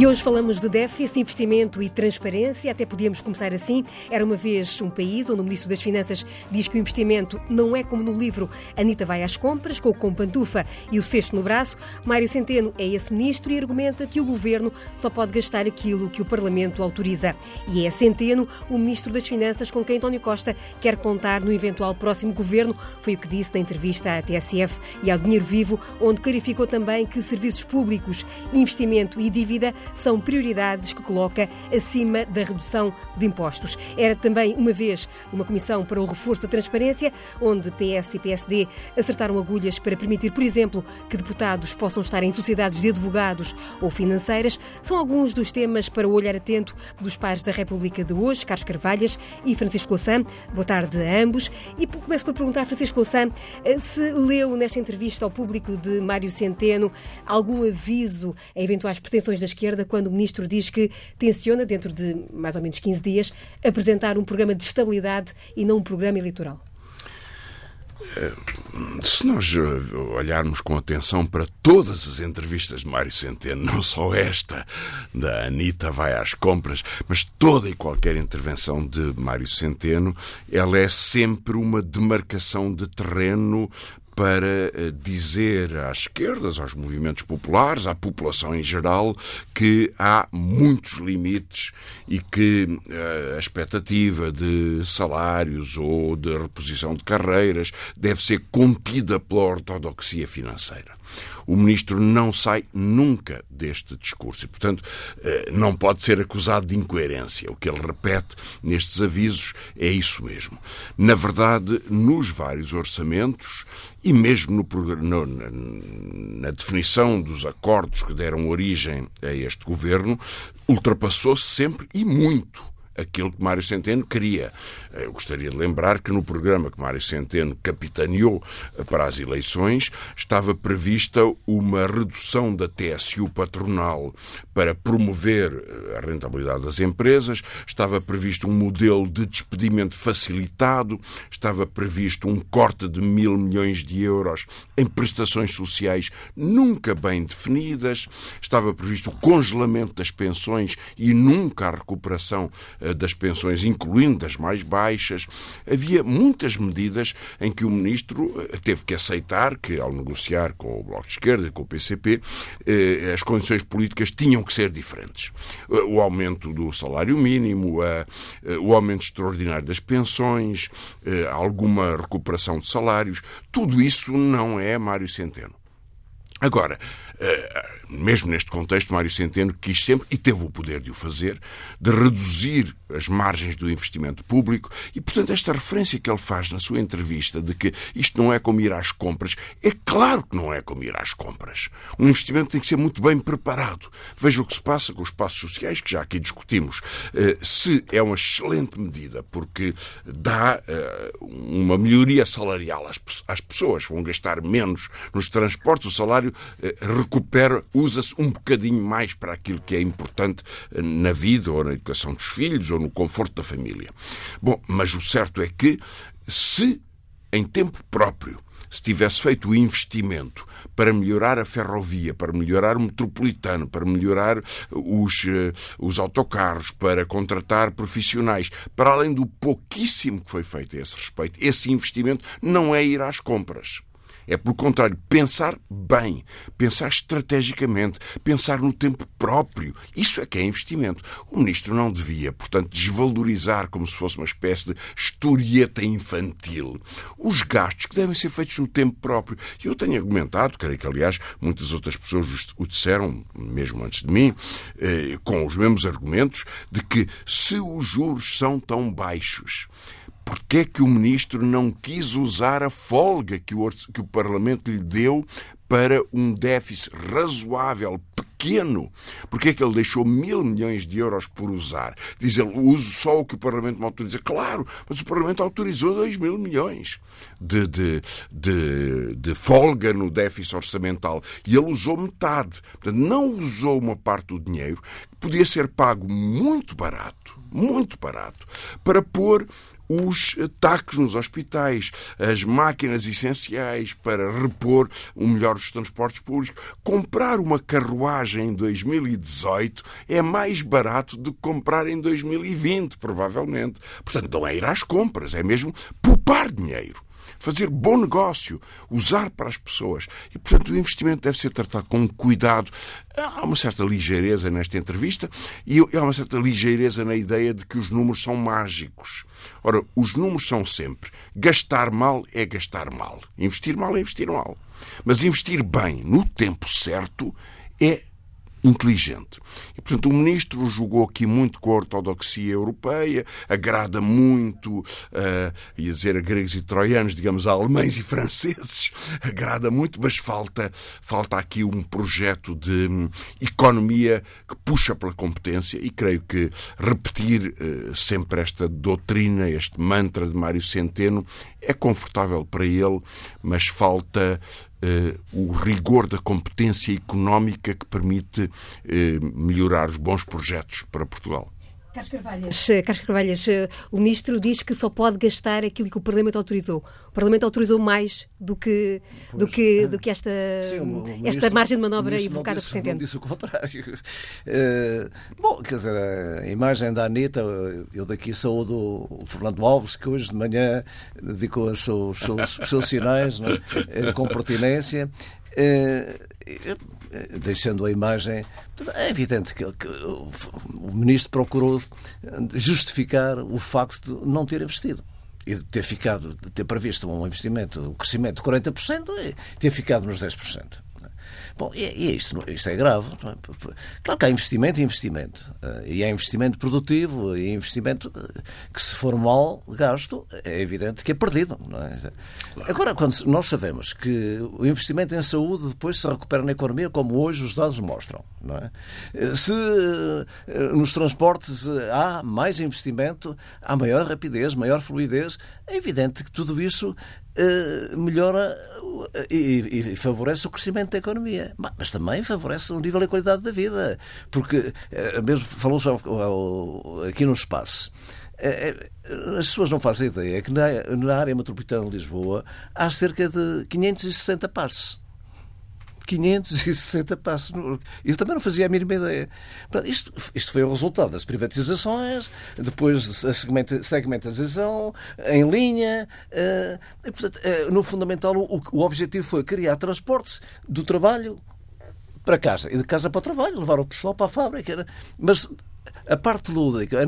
E hoje falamos de déficit, investimento e transparência. Até podíamos começar assim. Era uma vez um país onde o Ministro das Finanças diz que o investimento não é como no livro Anitta vai às compras, com o com pantufa e o cesto no braço. Mário Centeno é esse ministro e argumenta que o governo só pode gastar aquilo que o Parlamento autoriza. E é Centeno, o Ministro das Finanças, com quem António Costa quer contar no eventual próximo governo. Foi o que disse na entrevista à TSF e ao Dinheiro Vivo, onde clarificou também que serviços públicos, investimento e dívida são prioridades que coloca acima da redução de impostos. Era também, uma vez, uma comissão para o reforço da transparência, onde PS e PSD acertaram agulhas para permitir, por exemplo, que deputados possam estar em sociedades de advogados ou financeiras. São alguns dos temas para o olhar atento dos pais da República de hoje, Carlos Carvalhas e Francisco Louçã. Boa tarde a ambos. E começo por perguntar a Francisco Louçã eh, se leu nesta entrevista ao público de Mário Centeno algum aviso a eventuais pretensões da esquerda esquerda quando o ministro diz que tenciona, dentro de mais ou menos 15 dias, apresentar um programa de estabilidade e não um programa eleitoral? Eh, se nós eh, olharmos com atenção para todas as entrevistas de Mário Centeno, não só esta da Anitta vai às compras, mas toda e qualquer intervenção de Mário Centeno, ela é sempre uma demarcação de terreno para eh, dizer às esquerdas, aos movimentos populares, à população em geral, que há muitos limites e que eh, a expectativa de salários ou de reposição de carreiras deve ser contida pela ortodoxia financeira. O ministro não sai nunca deste discurso e, portanto, eh, não pode ser acusado de incoerência. O que ele repete nestes avisos é isso mesmo. Na verdade, nos vários orçamentos e mesmo no, no, na, na definição dos acordos que deram origem a este governo, ultrapassou-se sempre e muito aquilo que Mário Centeno queria. Eu gostaria de lembrar que no programa que Mário Centeno capitaneou para as eleições estava prevista uma redução da TSU patronal para promover eh, a rentabilidade das empresas, estava previsto um modelo de despedimento facilitado, estava previsto um corte de mil milhões de euros em prestações sociais nunca bem definidas, estava previsto o congelamento das pensões e nunca a recuperação eh, das pensões, incluindo das mais baixas. Havia muitas medidas em que o ministro eh, teve que aceitar que, ao negociar com o Bloco de Esquerda e com o PCP, eh, as condições políticas tinham que ser diferentes. O aumento do salário mínimo, o aumento extraordinário das pensões, alguma recuperação de salários, tudo isso não é Mário Centeno. Agora, mesmo neste contexto, Mário Centeno quis sempre, e teve o poder de o fazer, de reduzir as margens do investimento público e, portanto, esta referência que ele faz na sua entrevista de que isto não é como ir às compras, é claro que não é como ir às compras. Um investimento tem que ser muito bem preparado. Veja o que se passa com os passos sociais, que já aqui discutimos. Eh, se é uma excelente medida, porque dá eh, uma melhoria salarial às pessoas, vão gastar menos nos transportes, o salário eh, recupera, usa-se um bocadinho mais para aquilo que é importante na vida ou na educação dos filhos ou no conforto da família. Bom, mas o certo é que se em tempo próprio se tivesse feito o investimento para melhorar a ferrovia, para melhorar o metropolitano, para melhorar os, eh, os autocarros, para contratar profissionais, para além do pouquíssimo que foi feito a esse respeito, esse investimento não é ir às compras. É, pelo contrário, pensar bem, pensar estrategicamente, pensar no tempo próprio. Isso é que é investimento. O ministro não devia, portanto, desvalorizar como se fosse uma espécie de historieta infantil os gastos que devem ser feitos no tempo próprio. E eu tenho argumentado, creio que, aliás, muitas outras pessoas o disseram, mesmo antes de mim, eh, com os mesmos argumentos, de que se os juros são tão baixos, Porquê é que o ministro não quis usar a folga que o, que o Parlamento lhe deu para um déficit razoável, pequeno? Porquê é que ele deixou mil milhões de euros por usar? Diz ele, uso só o que o Parlamento me autoriza. Claro, mas o Parlamento autorizou dois mil milhões de, de, de, de folga no déficit orçamental e ele usou metade. Portanto, não usou uma parte do dinheiro que podia ser pago muito barato, muito barato, para pôr os taques nos hospitais, as máquinas essenciais para repor o melhor dos transportes públicos. Comprar uma carruagem em 2018 é mais barato do que comprar em 2020, provavelmente. Portanto, não é ir às compras, é mesmo poupar dinheiro fazer bom negócio, usar para as pessoas. E, portanto, o investimento deve ser tratado com cuidado. Há uma certa ligeireza nesta entrevista e há uma certa ligeireza na ideia de que os números são mágicos. Ora, os números são sempre gastar mal é gastar mal, investir mal é investir mal. Mas investir bem, no tempo certo, é inteligente. E, portanto, o ministro jogou aqui muito com a ortodoxia europeia, agrada muito, uh, ia dizer a gregos e troianos, digamos, a alemães e franceses, agrada muito, mas falta, falta aqui um projeto de um, economia que puxa pela competência e creio que repetir uh, sempre esta doutrina, este mantra de Mário Centeno é confortável para ele, mas falta o rigor da competência económica que permite uh, melhorar os bons projetos para Portugal. Carlos Carvalhas, eh, Carlos Carvalhas, o Ministro diz que só pode gastar aquilo que o Parlamento autorizou. O Parlamento autorizou mais do que, do que, do que esta, Sim, esta margem de manobra evocada por Centeno. Não disse o contrário. Uh, bom, quer dizer, a imagem da Anitta, eu daqui saúdo o Fernando Alves, que hoje de manhã dedicou os seus, seus, seus sinais é? com pertinência. Uh, deixando a imagem. É evidente que, o ministro procurou justificar o facto de não ter investido e de ter ficado, de ter previsto um investimento, um crescimento de 40% e ter ficado nos 10%. Bom, e, e isto, isto é grave. É? Claro que há investimento e investimento. Eh, e há investimento produtivo e investimento eh, que, se for mal gasto, é evidente que é perdido. É? Agora, quando nós sabemos que o investimento em saúde depois se recupera na economia, como hoje os dados mostram, não é? Eh, se nos transportes há mais investimento, há maior rapidez, maior fluidez, é evidente que tudo isso uh, melhora e, e, favorece o crescimento da economia, mas também favorece o nível e qualidade da vida, porque uh, mesmo falou-se aqui no espaço. Eh, as pessoas não fazem ideia que na, na área metropolitana de Lisboa há cerca de 560 passos. 560 passos. Eu também não fazia a mínima ideia. Isto, isto foi o resultado das privatizações, depois a segmentação em linha. Eh, e, portanto, eh, no fundamental, o, o objetivo foi criar transportes do trabalho para casa e de casa para o trabalho, levar o pessoal para a fábrica. Mas a parte lúdica,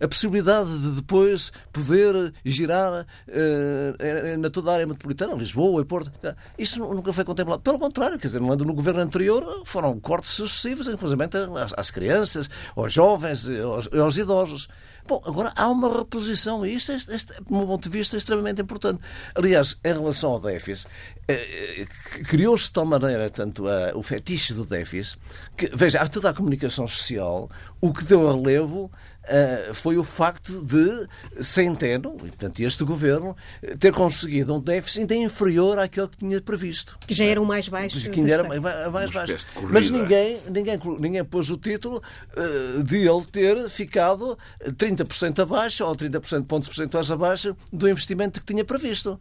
a, possibilidade de depois poder girar uh, na toda a área metropolitana, Lisboa e Porto, isso nunca foi contemplado. Pelo contrário, quer dizer, no governo anterior foram cortes sucessivos, inclusive às, às crianças, aos jovens, aos, aos idosos. Bom, agora há uma reposição e isto, este, este, do meu ponto de vista, é extremamente importante. Aliás, em relação ao déficit, eh, criou-se de tal maneira tanto a, o fetiche do déficit que, veja, há toda a comunicação social, o que deu relevo uh, foi o facto de Centeno, e portanto este governo, ter conseguido um déficit ainda inferior àquele que tinha previsto. Que já era o mais baixo. Que ainda era mais, mais baixo. Mas ninguém, ninguém, ninguém pôs o título uh, de ele ter ficado 30% abaixo ou 30% de pontos percentuais abaixo do investimento que tinha previsto.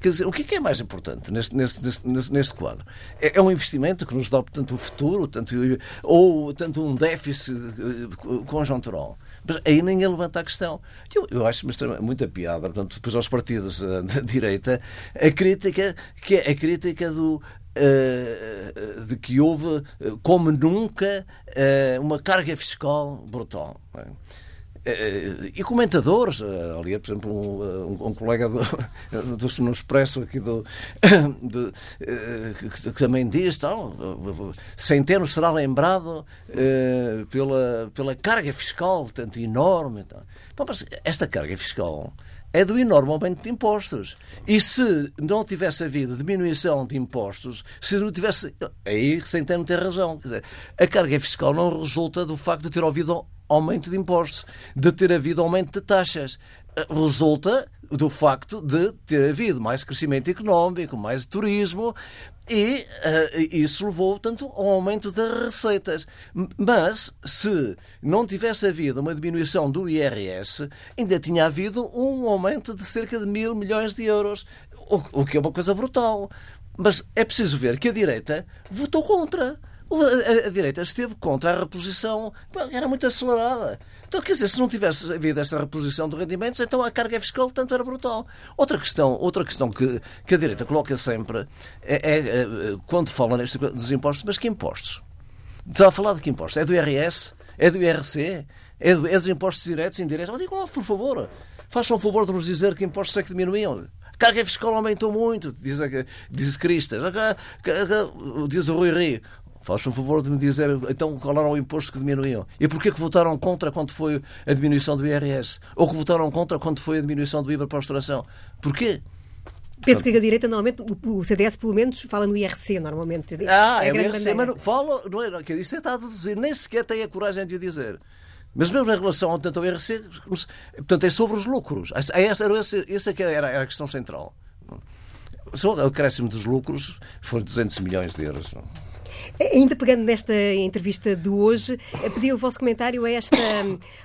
Quer dizer, o que é, é mais importante neste, neste, neste, neste quadro? É, é, um investimento que nos dá, portanto, o futuro, tanto, ou tanto um déficit eh, conjuntural. Mas aí ninguém levanta a questão. Eu, eu acho muita piada, portanto, depois aos partidos uh, da direita, a crítica, que é a crítica do, Uh, de que houve, como nunca, uh, uma carga fiscal brutal. É? Eh, e comentadores, eh, ali, por exemplo, um, um colega do, do no Expresso aqui do, que, que, também diz, tal, Centeno será lembrado pela, pela carga fiscal tanto enorme. Tal. Bom, esta carga fiscal é do enorme aumento de impostos. E se não tivesse havido diminuição de impostos, se não tivesse. Aí Centeno tem razão. Quer dizer, a carga fiscal não resulta do facto de ter havido aumento de impostos, de ter havido aumento de taxas. Eh, resulta do facto de ter havido mais crescimento económico, mais turismo E uh, isso levou, tanto ao aumento das receitas. Mas, se não tivesse havido uma diminuição do IRS, ainda tinha havido um aumento de cerca de mil milhões de euros, o, o que é uma coisa brutal. Mas é preciso ver que a direita votou contra. A, a, direita esteve contra a reposição, era muito acelerada. Então, quer dizer, se não tivesse havido esta reposição de rendimentos, então a carga fiscal tanto era brutal. Outra questão, outra questão que, que a direita coloca sempre é, é, é quando fala neste, dos impostos, mas que impostos? Está a falar de que impostos? É do IRS? É do IRC? É, do, é dos impostos diretos e indiretos? Digo, oh, por favor, façam o favor de nos dizer que impostos é que diminuíam carga fiscal aumentou muito, diz, diz Cristas, diz o Rui Rio. Façam favor de me dizer então qual era o imposto que diminuíam. E porquê que votaram contra quando foi a diminuição do IRS? Ou que votaram contra quando foi a diminuição do IVA para a restauração? Porquê? Penso que a direita, normalmente, o CDS, pelo menos, fala no IRC, normalmente. Ah, é, é o IRC, mas fala, não é, que isso está a deduzir, nem sequer tem a coragem de o dizer. Mas mesmo em relação ao, ao IRC, portanto, é sobre os lucros. Essa, essa, essa que era, era a questão central. Só o acréscimo dos lucros foi 200 milhões de euros. Ainda pegando nesta entrevista de hoje, eh, pedi o vosso comentário a esta,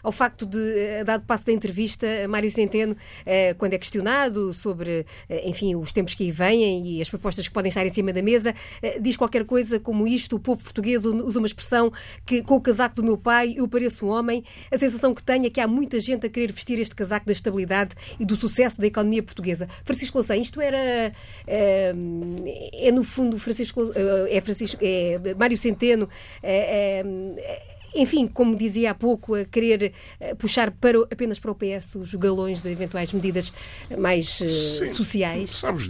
ao facto de, eh, dado passo da entrevista, Mário Centeno, eh, quando é questionado sobre, enfim, os tempos que aí vêm e as propostas que podem estar em cima da mesa, diz qualquer coisa como isto: o povo português usa uma expressão que, com o casaco do meu pai, eu pareço um homem. A sensação que tenho é que há muita gente a querer vestir este casaco da estabilidade e do sucesso da economia portuguesa. Francisco Louçã, isto era. É, é no fundo, Francisco. É, Francisco, é Mário Centeno é, é, enfim, como dizia há pouco, a querer eh, puxar para, apenas para o PS os galões de eventuais medidas mais uh, sociais? Sabes,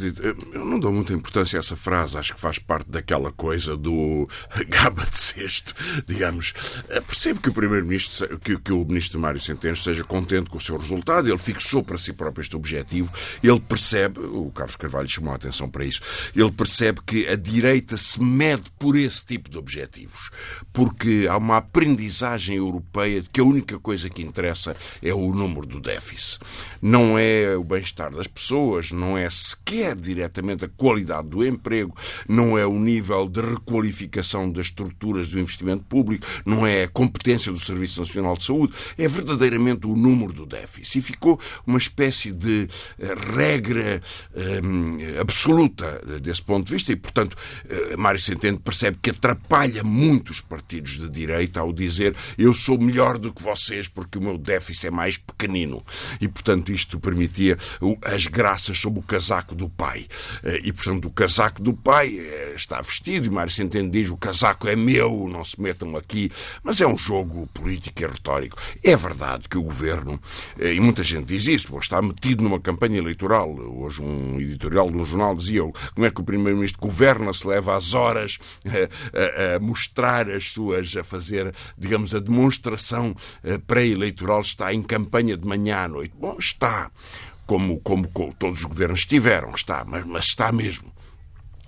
eu não dou muita importância a essa frase, acho que faz parte daquela coisa do gaba de cesto, digamos. Eh, percebo que o Primeiro-Ministro, que, que, o Ministro Mário Centeno esteja contente com o seu resultado, ele fixou para si próprio este objetivo, ele percebe, o Carlos Carvalho chamou a atenção para isso, ele percebe que a direita se mede por esse tipo de objetivos, porque há uma aprendizagem aprendizagem europeia de que a única coisa que interessa é o número do déficit. Não é o bem-estar das pessoas, não é sequer diretamente a qualidade do emprego, não é o nível de requalificação das estruturas do investimento público, não é a competência do Serviço Nacional de Saúde, é verdadeiramente o número do déficit. E ficou uma espécie de eh, regra hum, absoluta desse ponto de vista e, portanto, eh, Mário Centeno percebe que atrapalha muito os partidos de direita ao dizer eu sou melhor do que vocês porque o meu déficit é mais pequenino. E, portanto, isto permitia as graças sob o casaco do pai. Eh, e, portanto, o casaco do pai eh, está vestido, e Mário Centeno diz o casaco é meu, não se metam aqui. Mas é um jogo político e retórico. É verdade que o governo, eh, e muita gente diz isso, está metido numa campanha eleitoral. Hoje, um editorial de um jornal dizia como é que o Primeiro-Ministro governa, se leva às horas a, a, a mostrar as suas, a fazer digamos, a demonstração eh, pré-eleitoral está em campanha de manhã à noite. Bom, está. Como, como, todos os governos tiveram, está, mas, mas está mesmo.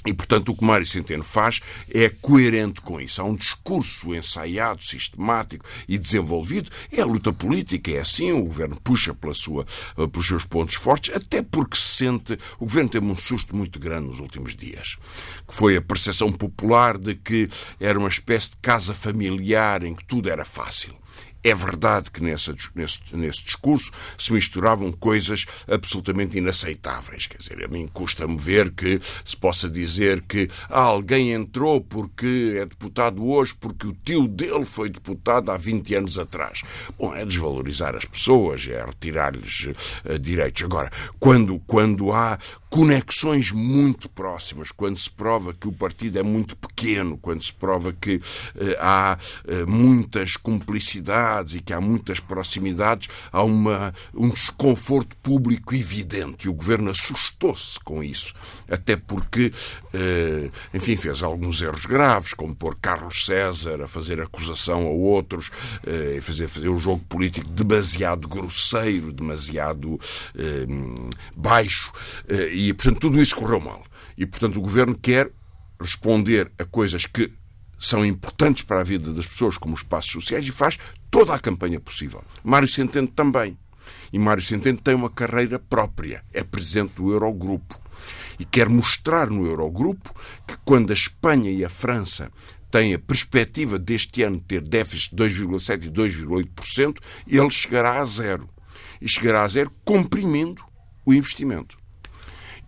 E, portanto, o que Mário Centeno faz é coerente com isso. Há um discurso ensaiado, sistemático e desenvolvido. É a luta política, é assim. O governo puxa pela sua, eh, pelos seus pontos fortes, até porque se sente. O governo teve um susto muito grande nos últimos dias, que foi a percepção popular de que era uma espécie de casa familiar em que tudo era fácil. É verdade que nesse, nesse, nesse discurso se misturavam coisas absolutamente inaceitáveis. Quer dizer, a mim custa-me ver que se possa dizer que ah, alguém entrou porque é deputado hoje porque o tio dele foi deputado há 20 anos atrás. Bom, é desvalorizar as pessoas, é retirar-lhes uh, direitos. Agora, quando, quando há conexões muito próximas, quando se prova que o partido é muito pequeno, quando se prova que eh, há eh, muitas cumplicidades e que há muitas proximidades, há uma, um desconforto público evidente. E o governo assustou-se com isso, até porque, eh, enfim, fez alguns erros graves, como pôr Carlos César a fazer acusação a outros, eh, fazer, fazer um jogo político demasiado grosseiro, demasiado eh, baixo eh, e, portanto, tudo isso correu mal. E, portanto, o governo quer responder a coisas que são importantes para a vida das pessoas, como os espaços sociais, e faz toda a campanha possível. Mário Centeno também. E Mário Centeno tem uma carreira própria. É presidente do Eurogrupo. e quer mostrar no Eurogrupo que quando a Espanha e a França têm a perspectiva deste ano ter déficit de 2,7% e 2,8%, ele chegará a zero. E chegará a zero comprimindo o investimento.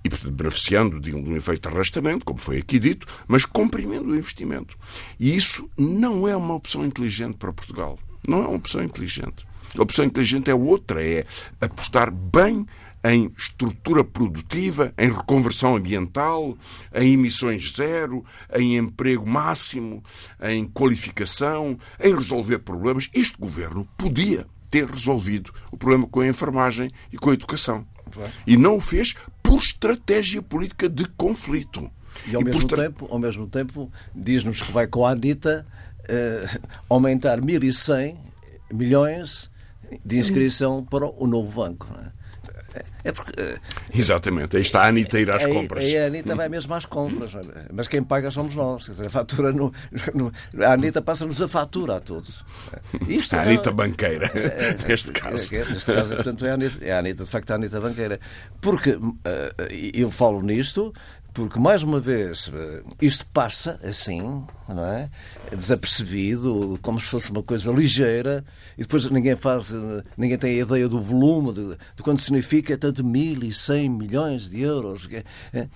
E, portanto, beneficiando de um, de um efeito de arrastamento, como foi aqui dito, mas comprimindo o investimento. E isso não é uma opção inteligente para Portugal. Não é uma opção inteligente. A opção inteligente é outra, é apostar bem em estrutura produtiva, em reconversão ambiental, em emissões zero, em emprego máximo, em qualificação, em resolver problemas. Este governo podia ter resolvido o problema com a enfermagem e com a educação. E não o fez por estratégia política de conflito. E ao, e mesmo, tempo, ao mesmo tempo, diz-nos que vai com a Anitta uh, aumentar 1.100 milhões de inscrição para o novo banco. É? É porque. Eh, Exatamente, aí está a Anitta a ir às aí, compras. Aí a Anitta vai mesmo às compras, mas quem paga somos nós. Quer dizer, a fatura no, no a Anitta passa-nos a fatura a todos. Isto a é, Anitta banqueira, é, neste caso. É, neste caso, portanto, é a Anitta, é a Anitta, de facto, a Anitta banqueira. Porque uh, eu falo nisto porque mais uma vez eh, isto passa assim, não é? Desapercebido, como se fosse uma coisa ligeira, e depois ninguém faz, eh, ninguém tem a ideia do volume, de, de quanto significa tanto mil e cem milhões de euros. Eh,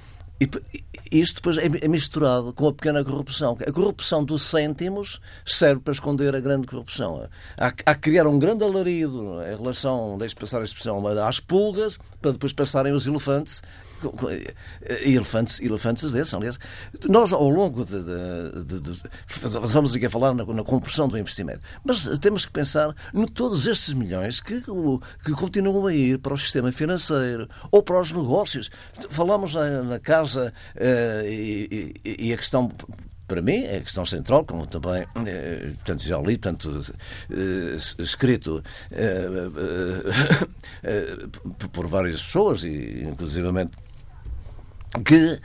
e isto depois é, é misturado com a pequena corrupção. A corrupção dos cêntimos serve para esconder a grande corrupção. Há, há criar um grande alarido em relação, deixe passar a expressão, às pulgas, para depois passarem os elefantes elefantes, elefantes desses, aliás. Nós, ao longo de, de, de, de Vamos aqui a falar na, na compressão do investimento, mas temos que pensar em todos estes milhões que, que continuam a ir para o sistema financeiro ou para os negócios. Falamos na, na casa uh, e, e, e a questão para mim é a questão central, como também eh, tanto já li, tanto eh, escrito eh, eh, por várias pessoas e inclusivamente que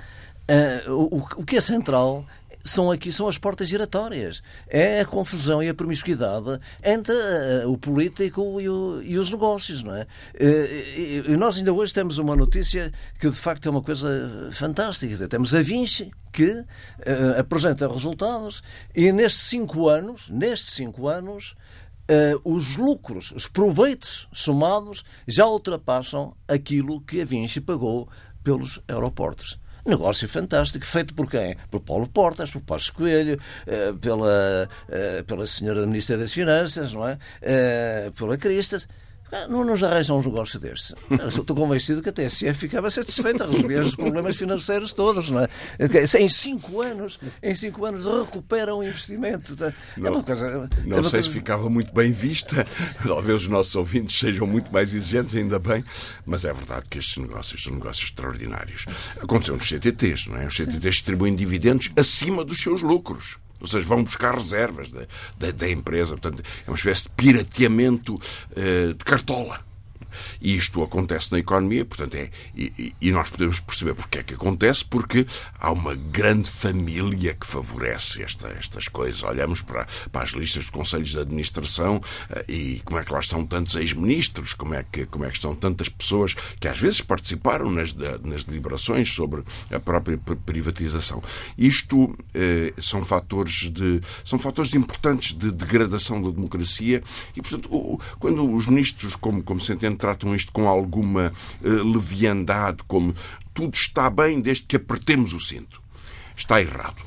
uh, o, o que é central são aqui são as portas giratórias. É a confusão e a promiscuidade entre uh, o político e, o, e, os negócios, não é? Uh, e, nós ainda hoje temos uma notícia que de facto é uma coisa fantástica. Temos a Vinci que uh, apresenta resultados e nestes cinco anos, nestes cinco anos, os lucros, os proveitos somados já ultrapassam aquilo que a Vinci pagou pelos aeroportos. Negócio fantástico, feito por quem? Por Paulo Portas, por Passos Coelho, eh, pela, eh, pela senhora Ministra das Finanças, não é? Eh, pela Cristas. Ah, não nos arranjam um negócio destes. Estou convencido que a TSF ficava satisfeita a resolver os problemas financeiros todos, não é? Em cinco anos, em cinco anos recuperam o investimento. É não, coisa, não é sei coisa... se ficava muito bem vista. Talvez os nossos ouvintes sejam muito mais exigentes, ainda bem, mas é verdade que estes negócios são negócios extraordinários. Aconteceu nos CTTs, não é? Os CTTs distribuem dividendos acima dos seus lucros. Ou seja, vão buscar reservas da, da, da empresa. Portanto, é uma espécie de pirateamento uh, de cartola. E isto acontece na economia, portanto, é, e, e, nós podemos perceber porque é que acontece, porque há uma grande família que favorece esta, estas coisas. Olhamos para, para as listas de conselhos de administração eh, e como é que lá estão tantos ex-ministros, como, é que, como é que estão tantas pessoas que às vezes participaram nas, nas deliberações sobre a própria privatização. Isto eh, são fatores de são fatores importantes de degradação da democracia e, portanto, o, quando os ministros, como, como entende, tratam isto com alguma uh, leviandade, como tudo está bem desde que apertemos o cinto. Está errado.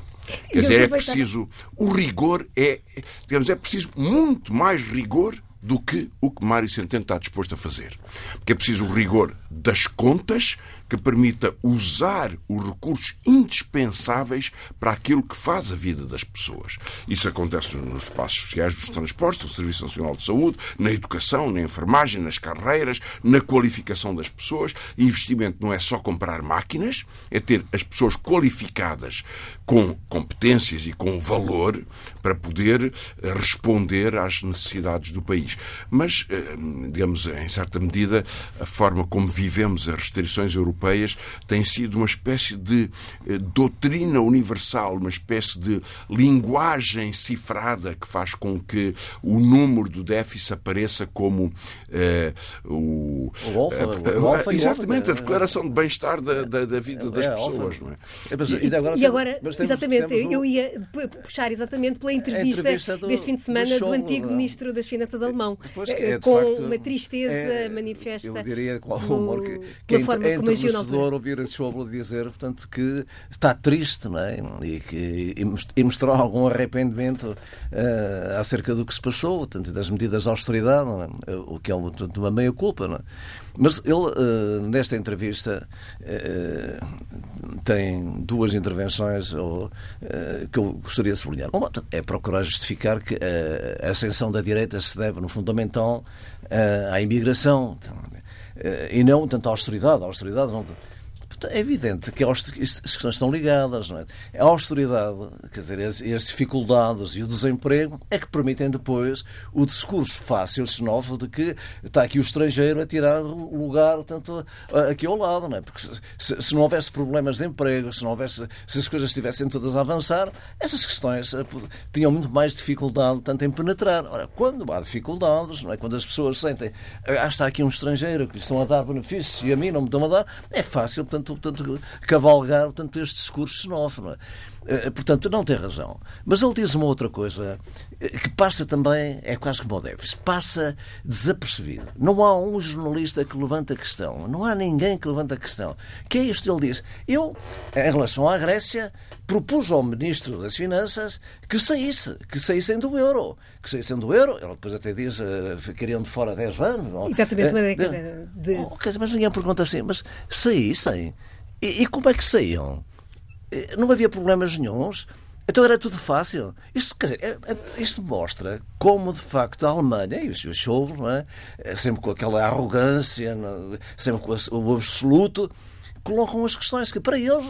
Quer dizer, é preciso. O rigor é. Digamos, é preciso muito mais rigor do que o que Mário Centeno está disposto a fazer. Porque é preciso o rigor das contas que permita usar os recursos indispensáveis para aquilo que faz a vida das pessoas. Isso acontece nos espaços sociais dos transportes, no Serviço Nacional de Saúde, na educação, na enfermagem, nas carreiras, na qualificação das pessoas. Investimento não é só comprar máquinas, é ter as pessoas qualificadas com competências e com valor para poder eh, responder às necessidades do país. Mas, eh, digamos, em certa medida, a forma como vivemos as restrições europeias europeias tem sido uma espécie de eh, doutrina universal, uma espécie de linguagem cifrada que faz com que o número do déficit apareça como eh, o, o, alfa, o alfa exatamente a declaração de bem-estar da, da, da, vida das é, pessoas, não é? E, agora, e agora temos, exatamente, temos eu ia puxar exatamente pela entrevista, entrevista do, deste fim de semana do, do antigo não. ministro das Finanças alemão, é, com facto, uma tristeza é, manifesta. Eu diria com algum humor que, que é, forma é enternecedor ouvir Schauble dizer, portanto, que está triste, não é? E, que, e mostrar algum arrependimento uh, acerca do que se passou, portanto, das medidas de austeridade, é? o que é portanto, uma meia-culpa, é? Mas ele, uh, nesta entrevista, uh, tem duas intervenções que eu gostaria de sublinhar. Uma é procurar justificar que a ascensão da direita se deve, no fundamental, à imigração e não tanto à austeridade. A austeridade não é evidente que as questões estão ligadas. Não é? A austeridade, quer dizer, as, as, dificuldades e o desemprego é que permitem depois o discurso fácil, xenófobo, de que está aqui o estrangeiro a tirar o lugar tanto aqui ao lado. Não é? Porque se, se, não houvesse problemas de emprego, se, não houvesse, se as coisas estivessem todas a avançar, essas questões eh, tinham muito mais dificuldade tanto em penetrar. Ora, quando há dificuldades, não é? quando as pessoas sentem ah, está aqui um estrangeiro que lhe estão a dar benefícios e a mim não me estão a dar, é fácil, portanto, portanto, cavalgar portanto, este discurso xenófobo. Eh, portanto, não tem razão. Mas ele diz uma outra coisa eh, que passa também, é quase como o Davis, passa desapercebido. Não há um jornalista que levanta a questão, não há ninguém que levanta a questão. Que é isto? Ele diz: Eu, em relação à Grécia, propus ao Ministro das Finanças que saísse, que saíssem do euro. Que saíssem do euro. Ele depois até diz uh, ficariam de fora 10 anos. Não? Exatamente uma década de. Oh, mas ninguém pergunta assim, mas saíssem? E, e como é que saíam? Eh, não havia problemas nenhums. Então era tudo fácil. Isto, quer dizer, é, é, isto mostra como, de facto, a Alemanha e os seus não é? Eh, sempre com aquela arrogância, sempre com o absoluto, colocam as questões que, para eles,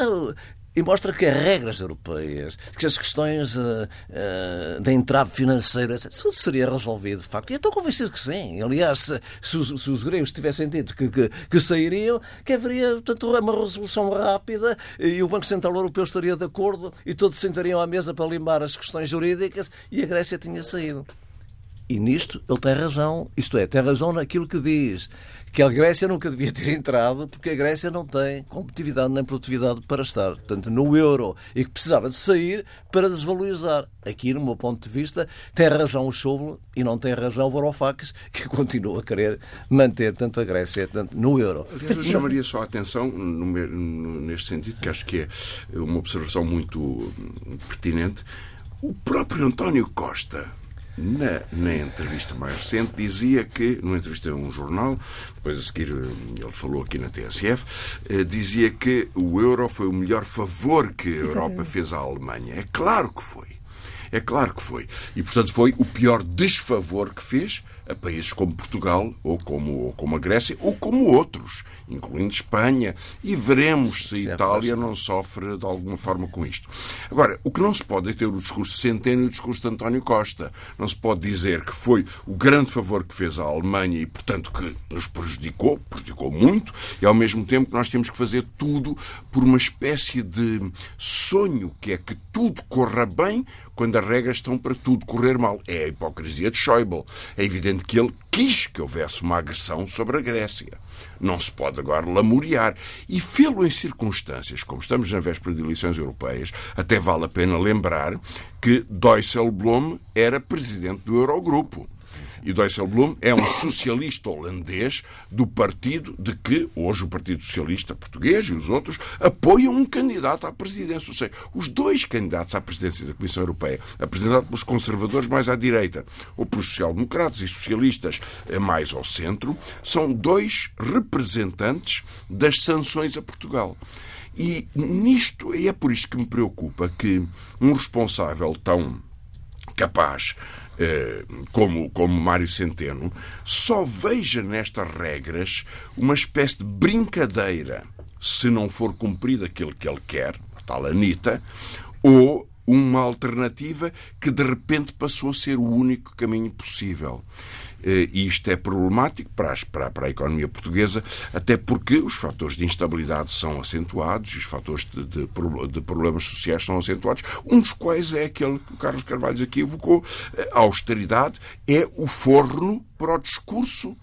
eh, e mostra que as regras europeias, que as questões uh, uh, de entrave financeiro, etc., tudo seria resolvido, de facto. E estou convencido que sim. Aliás, se, se, os, se os, gregos tivessem dito que, que, que, sairiam, que haveria portanto, uma resolução rápida e o Banco Central Europeu estaria de acordo e todos sentariam à mesa para limar as questões jurídicas e a Grécia tinha saído. E nisto ele tem razão, isto é, tem razão naquilo que diz, que a Grécia nunca devia ter entrado, porque a Grécia não tem competitividade nem produtividade para estar, portanto, no euro, e que precisava de sair para desvalorizar. Aqui, no meu ponto de vista, tem razão o Schäuble e não tem razão o Varoufakis, que continua a querer manter tanto a Grécia tanto no euro. Aliás, eu chamaria só a atenção neste sentido, que acho que é uma observação muito pertinente. O próprio António Costa na, na, entrevista mais recente, dizia que, numa entrevista a um jornal, depois a seguir eh, ele falou aqui na TSF, eh, dizia que o euro foi o melhor favor que a Europa fez à Alemanha. É claro que foi. É claro que foi. E, portanto, foi o pior desfavor que fez a países como Portugal, ou como, ou como a Grécia, ou como outros, incluindo Espanha, e veremos se a Itália não sofre de alguma forma com isto. Agora, o que não se pode é ter o discurso Centeno e o discurso de António Costa. Não se pode dizer que foi o grande favor que fez à Alemanha e, portanto, que nos prejudicou, prejudicou muito, e ao mesmo tempo que nós temos que fazer tudo por uma espécie de sonho, que é que tudo corra bem quando as regras estão para tudo correr mal. É a hipocrisia de Schäuble. É evidente que ele quis que houvesse uma agressão sobre a Grécia. Não se pode agora lamuriar. E fê-lo em circunstâncias, como estamos na véspera de eleições europeias, até vale a pena lembrar que Dijsselbloem era presidente do Eurogrupo. E Dijsselbloem é um socialista holandês do partido de que hoje o Partido Socialista Português e os outros apoiam um candidato à presidência. Ou seja, os dois candidatos à presidência da Comissão Europeia, apresentado pelos conservadores mais à direita ou pelos social-democratas e socialistas mais ao centro, são dois representantes das sanções a Portugal. E nisto, e é por isto que me preocupa que um responsável tão capaz eh, como, como Mário Centeno, só veja nestas regras uma espécie de brincadeira, se não for cumprido aquilo que ele quer, a tal Anitta, ou uma alternativa que de repente passou a ser o único caminho possível. E isto é problemático para, as, para, para, a economia portuguesa, até porque os fatores de instabilidade são acentuados, os fatores de, de, de problemas sociais são acentuados, um dos quais é aquele que o Carlos Carvalho aqui evocou. A austeridade é o forno para o discurso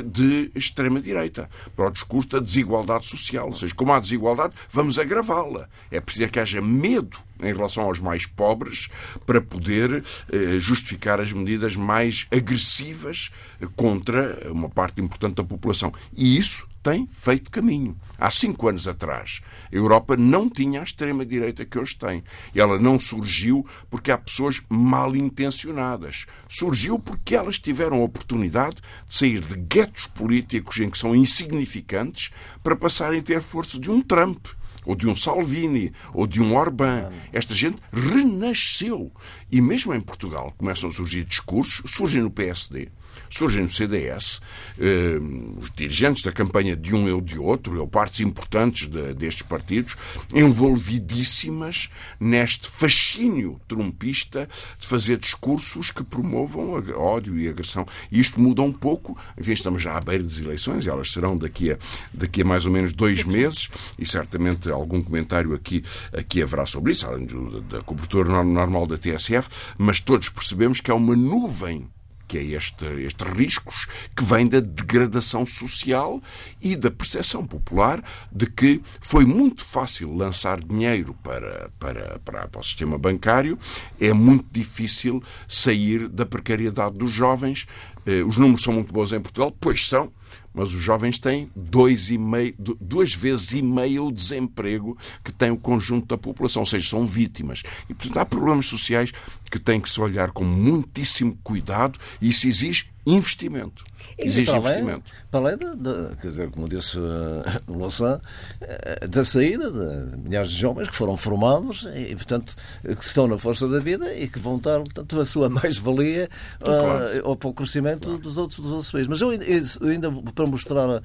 de extrema-direita, para o discurso da desigualdade social. Ou seja, como há desigualdade, vamos agravá-la. É preciso que haja medo em relação aos mais pobres para poder eh, justificar as medidas mais agressivas contra uma parte importante da população. E isso tem feito caminho. Há cinco anos atrás, a Europa não tinha a extrema-direita que hoje tem. Ela não surgiu porque há pessoas mal intencionadas. Surgiu porque elas tiveram a oportunidade de sair de guetos políticos em que são insignificantes para passarem a ter força de um Trump ou de um Salvini, ou de um Orbán. Esta gente renasceu. E mesmo em Portugal começam a surgir discursos, surgem no PSD, surgem no CDS, eh, os dirigentes da campanha de um ou de outro, ou partes importantes de, destes partidos, envolvidíssimas neste fascínio trumpista de fazer discursos que promovam ódio e agressão. E isto muda um pouco, enfim, estamos já à beira das eleições, elas serão daqui a, daqui a mais ou menos dois meses, e certamente algum comentário aqui, aqui haverá sobre isso, além da cobertura normal da TSF, mas todos percebemos que há uma nuvem que é este, estes riscos que vêm da degradação social e da percepção popular de que foi muito fácil lançar dinheiro para, para, para, para o sistema bancário, é muito difícil sair da precariedade dos jovens. Eh, os números são muito bons em Portugal, pois são, mas os jovens têm dois e meio, duas vezes e meia o desemprego que tem o conjunto da população, ou seja, são vítimas. E, portanto, há problemas sociais que têm que se olhar com muitíssimo cuidado e isso exige investimento. Exige para investimento. Para além, de, de, quer dizer, como disse uh, Louçã, uh, da saída de milhares de jovens que foram formados e, portanto, que estão na força da vida e que vão dar, portanto, a sua mais-valia uh, claro. para o crescimento claro. dos, outros, dos outros países. Mas eu, eu ainda, para mostrar uh,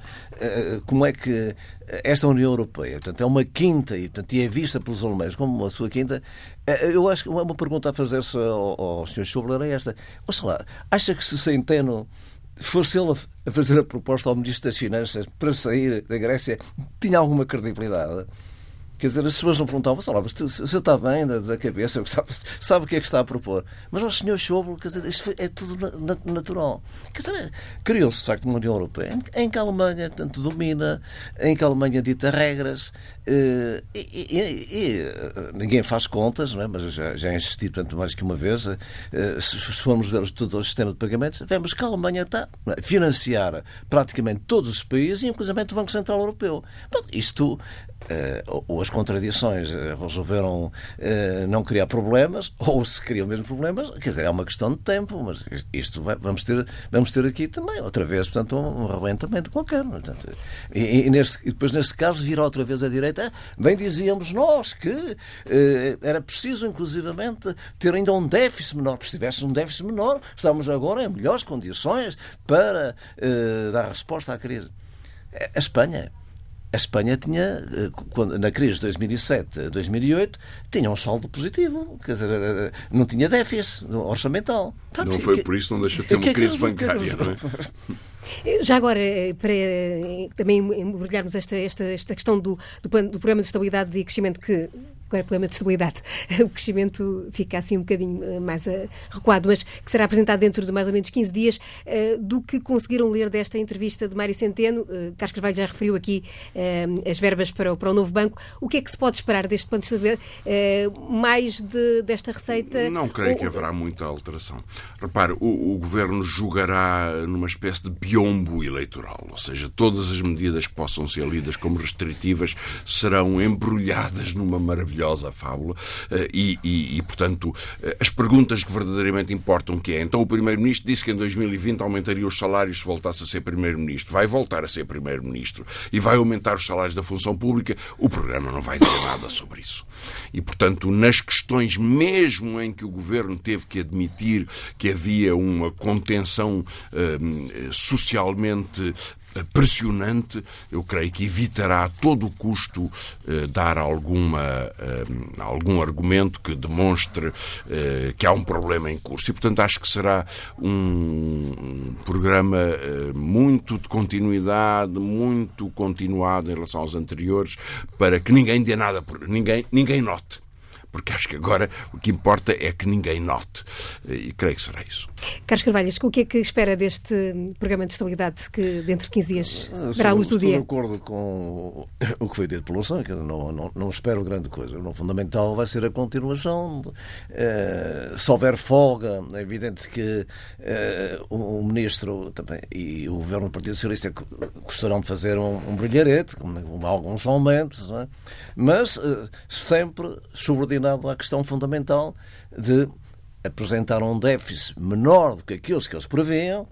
como é que esta União Europeia, portanto, é uma quinta e, portanto, e é vista pelos alemães como a sua quinta, eu acho que uma pergunta a fazer-se ao, ao Sr. Schubler é esta. Ouça lá, acha que se Centeno fosse ele a fazer a proposta ao Ministro das Finanças para sair da Grécia, tinha alguma credibilidade? Quer dizer, as pessoas não perguntavam, lá, mas o senhor está bem da, da cabeça, sabe, sabe, o que é que está a propor. Mas ao senhor Schauble, quer dizer, isto é tudo natural. Quer dizer, criou-se, de facto, uma União Europeia em que a Alemanha tanto domina, em que a Alemanha dita regras, eh, e, e, e, ninguém faz contas, não é? mas já, já insisti tanto mais que uma vez, eh, se formos ver todo o sistema de pagamentos, vemos que a Alemanha está a financiar praticamente todos os países, inclusive o Banco Central Europeu. Bom, isto Uh, ou as contradições uh, resolveram uh, não criar problemas, ou se criam mesmo problemas, quer dizer, é uma questão de tempo, mas isto vai, vamos, ter, vamos ter aqui também, outra vez, portanto, um, um qualquer. Portanto, e, e, neste, e, depois, caso, virá outra vez a direita. Bem dizíamos nós que era preciso, inclusivamente, ter ainda um déficit menor. Se tivesse um déficit menor, estamos agora em melhores condições para dar resposta à crise. A Espanha a Espanha tinha, eh, na crise de 2007, 2008, tinha um saldo positivo, quer dizer, eh, não tinha déficit orçamental. Portanto, não foi por isso que não deixou de ter uma crise bancária, não é? Já agora, eh, para também embrulharmos esta, esta, esta questão do, do, do Programa de Estabilidade e Crescimento que Agora, problema de estabilidade. O crescimento fica assim um bocadinho eh, mais uh, recuado, mas que será apresentado dentro de mais ou menos 15 dias. Uh, do que conseguiram ler desta entrevista de Mário Centeno, Carlos Carvalho já referiu aqui as verbas para o, para o novo banco. O que é que se pode esperar deste plano de estabilidade? mais de, desta receita? Não creio que haverá muita alteração. Repare, o, o governo jogará numa espécie de biombo eleitoral, ou seja, todas as medidas que possam ser lidas como restritivas serão embrulhadas numa maravilha maravilhosa fábula eh, e, e, e, portanto, eh, as perguntas que verdadeiramente importam que é, então o Primeiro-Ministro disse que em 2020 aumentaria os salários se voltasse a ser Primeiro-Ministro. Vai voltar a ser Primeiro-Ministro e vai aumentar os salários da função pública. O programa não vai dizer nada sobre isso. E, portanto, nas questões mesmo em que o Governo teve que admitir que havia uma contenção eh, socialmente pressionante, eu creio que evitará a todo custo dar alguma, algum argumento que demonstre que há um problema em curso. E, portanto, acho que será um programa muito de continuidade, muito continuado em relação aos anteriores, para que ninguém dê nada por ninguém, ninguém note porque acho que agora o que importa é que ninguém note. E creio que será isso. Carlos Carvalhas, o que é que espera deste programa de estabilidade que dentro de 15 dias verá a luz do dia? Estou de acordo com o que foi dito pelo Sam, não, não, não espero grande coisa. O fundamental vai ser a continuação. Uh, se houver folga, é evidente que uh, o, Ministro também, e o Governo do Partido Socialista gostarão de fazer um, um brilharete, com, com alguns aumentos, é? mas uh, sempre subordinado à questão fundamental de apresentar um déficit menor do que aqueles que eles previam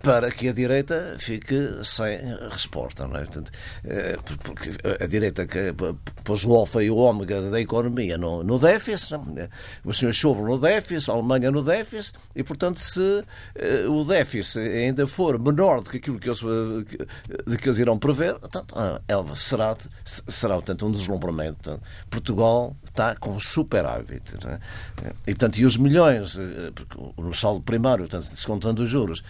para que a direita fique sem resposta. Não é? Portanto, eh, porque a direita que pôs o alfa e o ômega da economia no, no déficit, é? os senhores sobram no déficit, a Alemanha no déficit, e portanto, se uh, o déficit ainda for menor do que aquilo que eles, que eles irão prever, portanto, uh, será, será portanto, um deslumbramento. Portanto, Portugal está com superávit. É? E, portanto, e os milhões, no saldo primário, portanto, descontando os juros,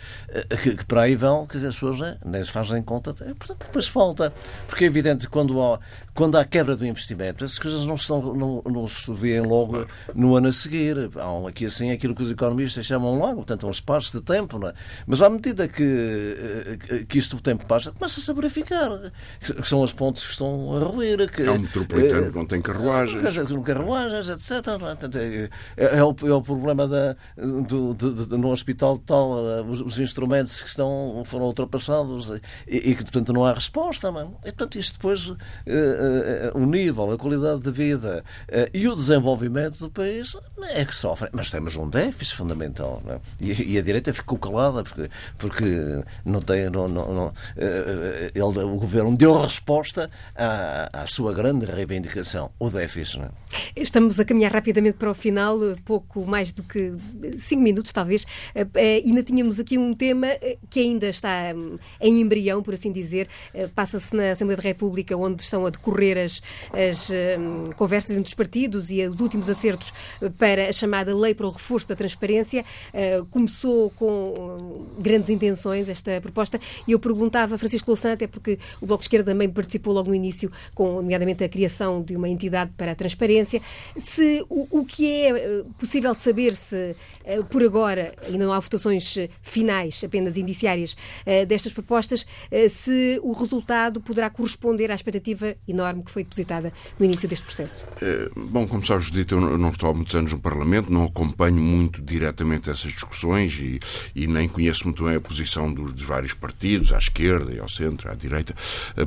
que, que para aí vão, quer dizer, as pessoas né, nem se fazem conta. Portanto, depois falta. Porque é evidente que quando há, quando há quebra do investimento, essas coisas não, são, não, não se vêem logo no ano a seguir. Há um, aqui assim aquilo que os economistas chamam logo, portanto, um espaço de tempo. É? Mas à medida que, eh, que isto o tempo passa, começa-se a verificar que são as pontes que estão a ruir. Que, é um metropolitano que não tem carruagens. Não carruagens, etc. É? é, é, o, é o problema da, do, do, do, no hospital tal, eh, os, os instrumentos que estão, foram ultrapassados e, e que, portanto, não há resposta. Não? E, portanto, isto depois, uh, uh, o nível, a qualidade de vida uh, e o desenvolvimento do país é que sofrem. Mas temos um déficit fundamental. É? E, e, a direita ficou calada porque, porque não tem. Não, não, não ele, o governo deu resposta à, à sua grande reivindicação, o déficit. Não é? Estamos a caminhar rapidamente para o final, pouco mais do que cinco minutos, talvez. Ainda tínhamos aqui um tema eh, que ainda está hum, em embrião, por assim dizer. Eh, passa-se na Assembleia da República, onde estão a decorrer as, as um, conversas entre os partidos e os últimos acertos eh, para a chamada Lei para o Reforço da Transparência. Uh, começou com hum, grandes intenções esta proposta e eu perguntava a Francisco Louçã, até porque o Bloco de Esquerda também participou logo no início, com nomeadamente a criação de uma entidade para a transparência, se o, o que é possível saber se, por agora, ainda não há votações finais, apenas indiciárias uh, destas propostas, uh, se o resultado poderá corresponder à expectativa enorme que foi depositada no início deste processo. Eh, bom, como sabes, Judita, eu não estou há muitos anos no Parlamento, não acompanho muito diretamente essas discussões e, e nem conheço muito bem a posição dos, dos, vários partidos, à esquerda e ao centro, à direita,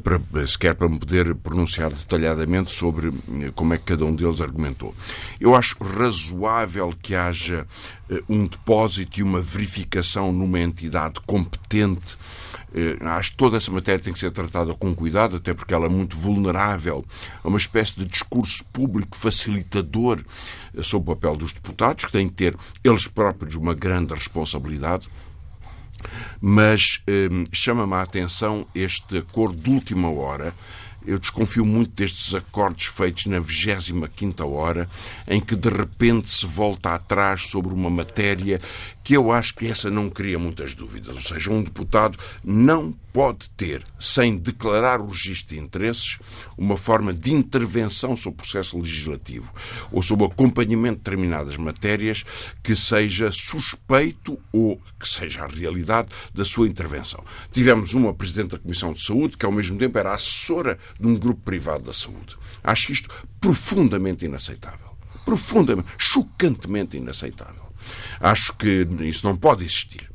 para, sequer para me poder pronunciar detalhadamente sobre como é que cada um deles argumentou. Eu acho razoável que haja um depósito e uma verificação numa entidade competente. Eh, acho que toda essa matéria tem que ser tratada com cuidado, até porque ela é muito vulnerável a uma espécie de discurso público facilitador eh, sobre o papel dos deputados, que têm que ter eles próprios uma grande responsabilidade. Mas eh, chama-me a atenção este acordo de última hora eu desconfio muito destes acordos feitos na 25 hora, em que de repente se volta atrás sobre uma matéria que eu acho que essa não cria muitas dúvidas. Ou seja, um deputado não pode ter, sem declarar o registro de interesses, uma forma de intervenção sobre o processo legislativo ou sobre o acompanhamento de determinadas matérias que seja suspeito ou que seja a realidade da sua intervenção. Tivemos uma Presidente da Comissão de Saúde que, ao mesmo tempo, era assessora de um grupo privado da saúde. Acho isto profundamente inaceitável. Profundamente, chocantemente inaceitável. Acho que isso não pode existir.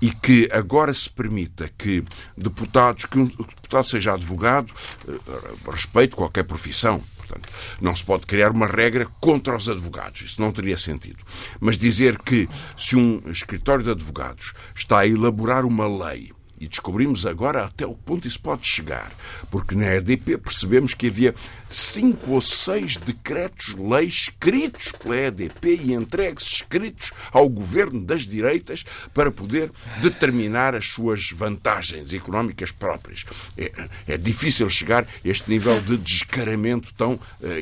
E que agora se permita que deputados, que um deputado seja advogado, eh, respeito qualquer profissão, Portanto, não se pode criar uma regra contra os advogados. Isso não teria sentido. Mas dizer que se um escritório de advogados está a elaborar uma lei e descobrimos agora até o ponto isso pode chegar, porque na EDP percebemos que havia cinco ou seis decretos-lei escritos pela EDP e entregues escritos ao governo das direitas para poder determinar as suas vantagens económicas próprias. É, é difícil chegar a este nível de descaramento tão uh,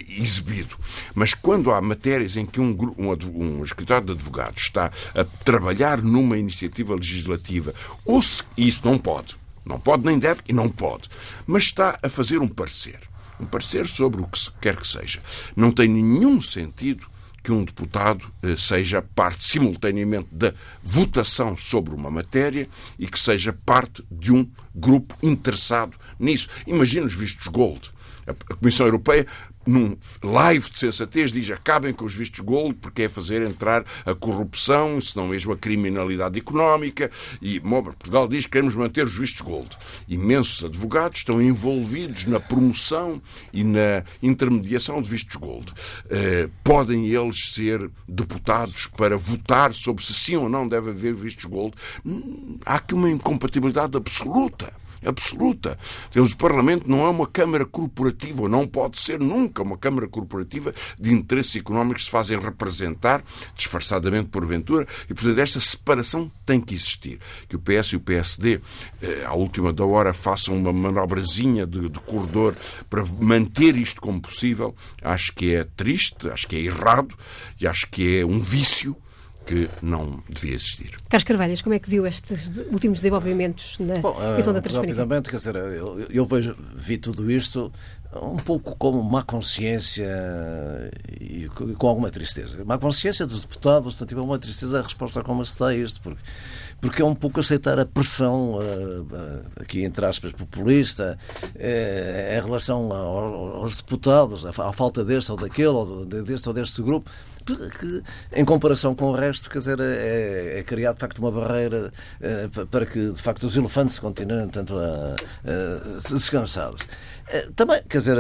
exibido. Mas quando há matérias em que um, um, um escritório de advogados está a trabalhar numa iniciativa legislativa, ou se, isso não pode, não pode nem deve e não pode, mas está a fazer um parecer. Um parecer sobre o que quer que seja. Não tem nenhum sentido que um deputado eh, seja parte simultaneamente da votação sobre uma matéria e que seja parte de um grupo interessado nisso. Imagina os vistos gold. A Comissão Europeia num live de sensatez, diz acabem com os vistos gold porque é fazer entrar a corrupção, se não mesmo a criminalidade económica. E Portugal diz que queremos manter os vistos gold. Imensos advogados estão envolvidos na promoção e na intermediação de vistos gold. Uh, podem eles ser deputados para votar sobre se sim ou não deve haver vistos gold? Hum, há aqui uma incompatibilidade absoluta absoluta. O Parlamento não é uma Câmara corporativa, não pode ser nunca uma Câmara corporativa de interesses económicos que se fazem representar, disfarçadamente porventura, e portanto esta separação tem que existir. Que o PS e o PSD, eh, à última da hora, façam uma manobrazinha de, de corredor para manter isto como possível, acho que é triste, acho que é errado e acho que é um vício que não devia existir. Carlos Carvalhas, como é que viu estes últimos desenvolvimentos na Bom, questão da transparência? Rapidamente, quer dizer, eu, eu vejo, vi tudo isto um pouco como má consciência e com alguma tristeza. Má consciência dos deputados, portanto, tive uma tristeza a resposta a como está isto, porque, porque é um pouco aceitar a pressão, aqui entre aspas, populista, uh, em relação aos deputados, à falta deste ou daquele, ou deste ou deste grupo, que, em comparação com o resto, quer dizer, é, é criado de facto uma barreira para que de facto os elefantes continuem tanto a, a descansados. Também, quer dizer,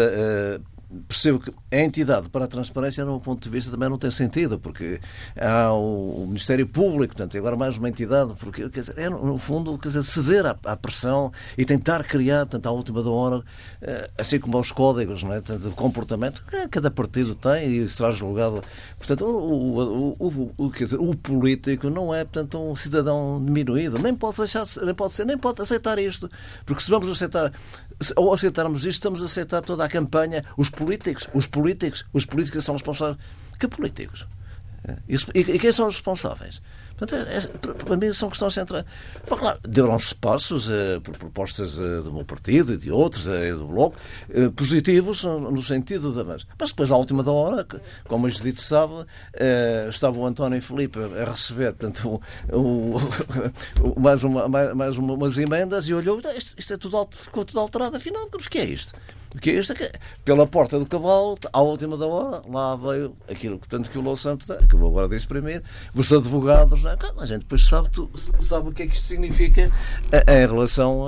percebo que a entidade para a transparência, no ponto de vista, também não tem sentido, porque há o, Ministério Público, portanto, agora mais uma entidade, porque, quer dizer, é, no fundo, quer dizer, ceder à, à pressão e tentar criar, tanto à última da hora, eh, assim como aos códigos não é, de comportamento que cada partido tem e será julgado. Portanto, o, o, o, quer dizer, o político não é, portanto, um cidadão diminuído, nem pode deixar nem pode ser, nem pode aceitar isto, porque se vamos aceitar, ou aceitarmos isto, estamos a aceitar toda a campanha, os políticos, os políticos, os políticos são responsáveis. Que políticos? E, quem são os responsáveis? Portanto, é, é, para mim são questões centrais. Bom, claro, deram-se passos uh, por propostas uh, do meu partido e de outros, uh, do Bloco, positivos no sentido da. Mas, mas depois, à última da hora, como a Judite sabe, estava o António Filipe a receber portanto, o, o, mais, uma, mais, mais uma, umas emendas e olhou, isto, isto é tudo, ficou tudo alterado, afinal, mas o que é isto? Porque isto é pela porta do cavalo, à última da hora, lá veio aquilo tanto que o Lou Santos que vou agora de exprimir, os advogados, é? a gente depois sabe, tu, sabe o que é que isto significa em relação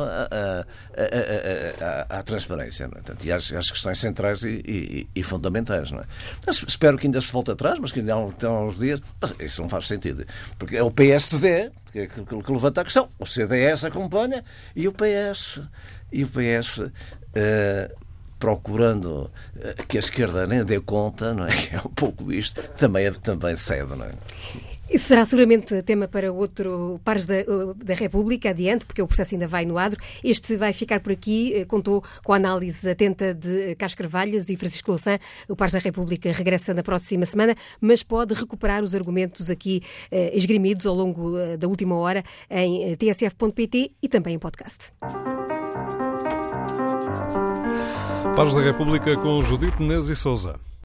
à transparência, não é? Portanto, e às, às, questões centrais e, e, e fundamentais. Não é? Espero que ainda se volte atrás, mas que ainda há uns dias. Mas isso não faz sentido. Porque é o PSD que, que, que levanta a questão, o CDS acompanha e o PS. E o PS. Uh, procurando eh, que a esquerda nem dê conta, não é? É um pouco isto, também, é, também cede, não é? Isso será seguramente tema para outro Pares da, da República, adiante, porque o processo ainda vai no adro. Este vai ficar por aqui, eh, contou com a análise atenta de Carlos Carvalhas e Francisco Louçã. O Pares da República regressa na próxima semana, mas pode recuperar os argumentos aqui eh, esgrimidos ao longo eh, da última hora em tsf.pt e também em podcast. Pares da República com Judite Menezes e Souza.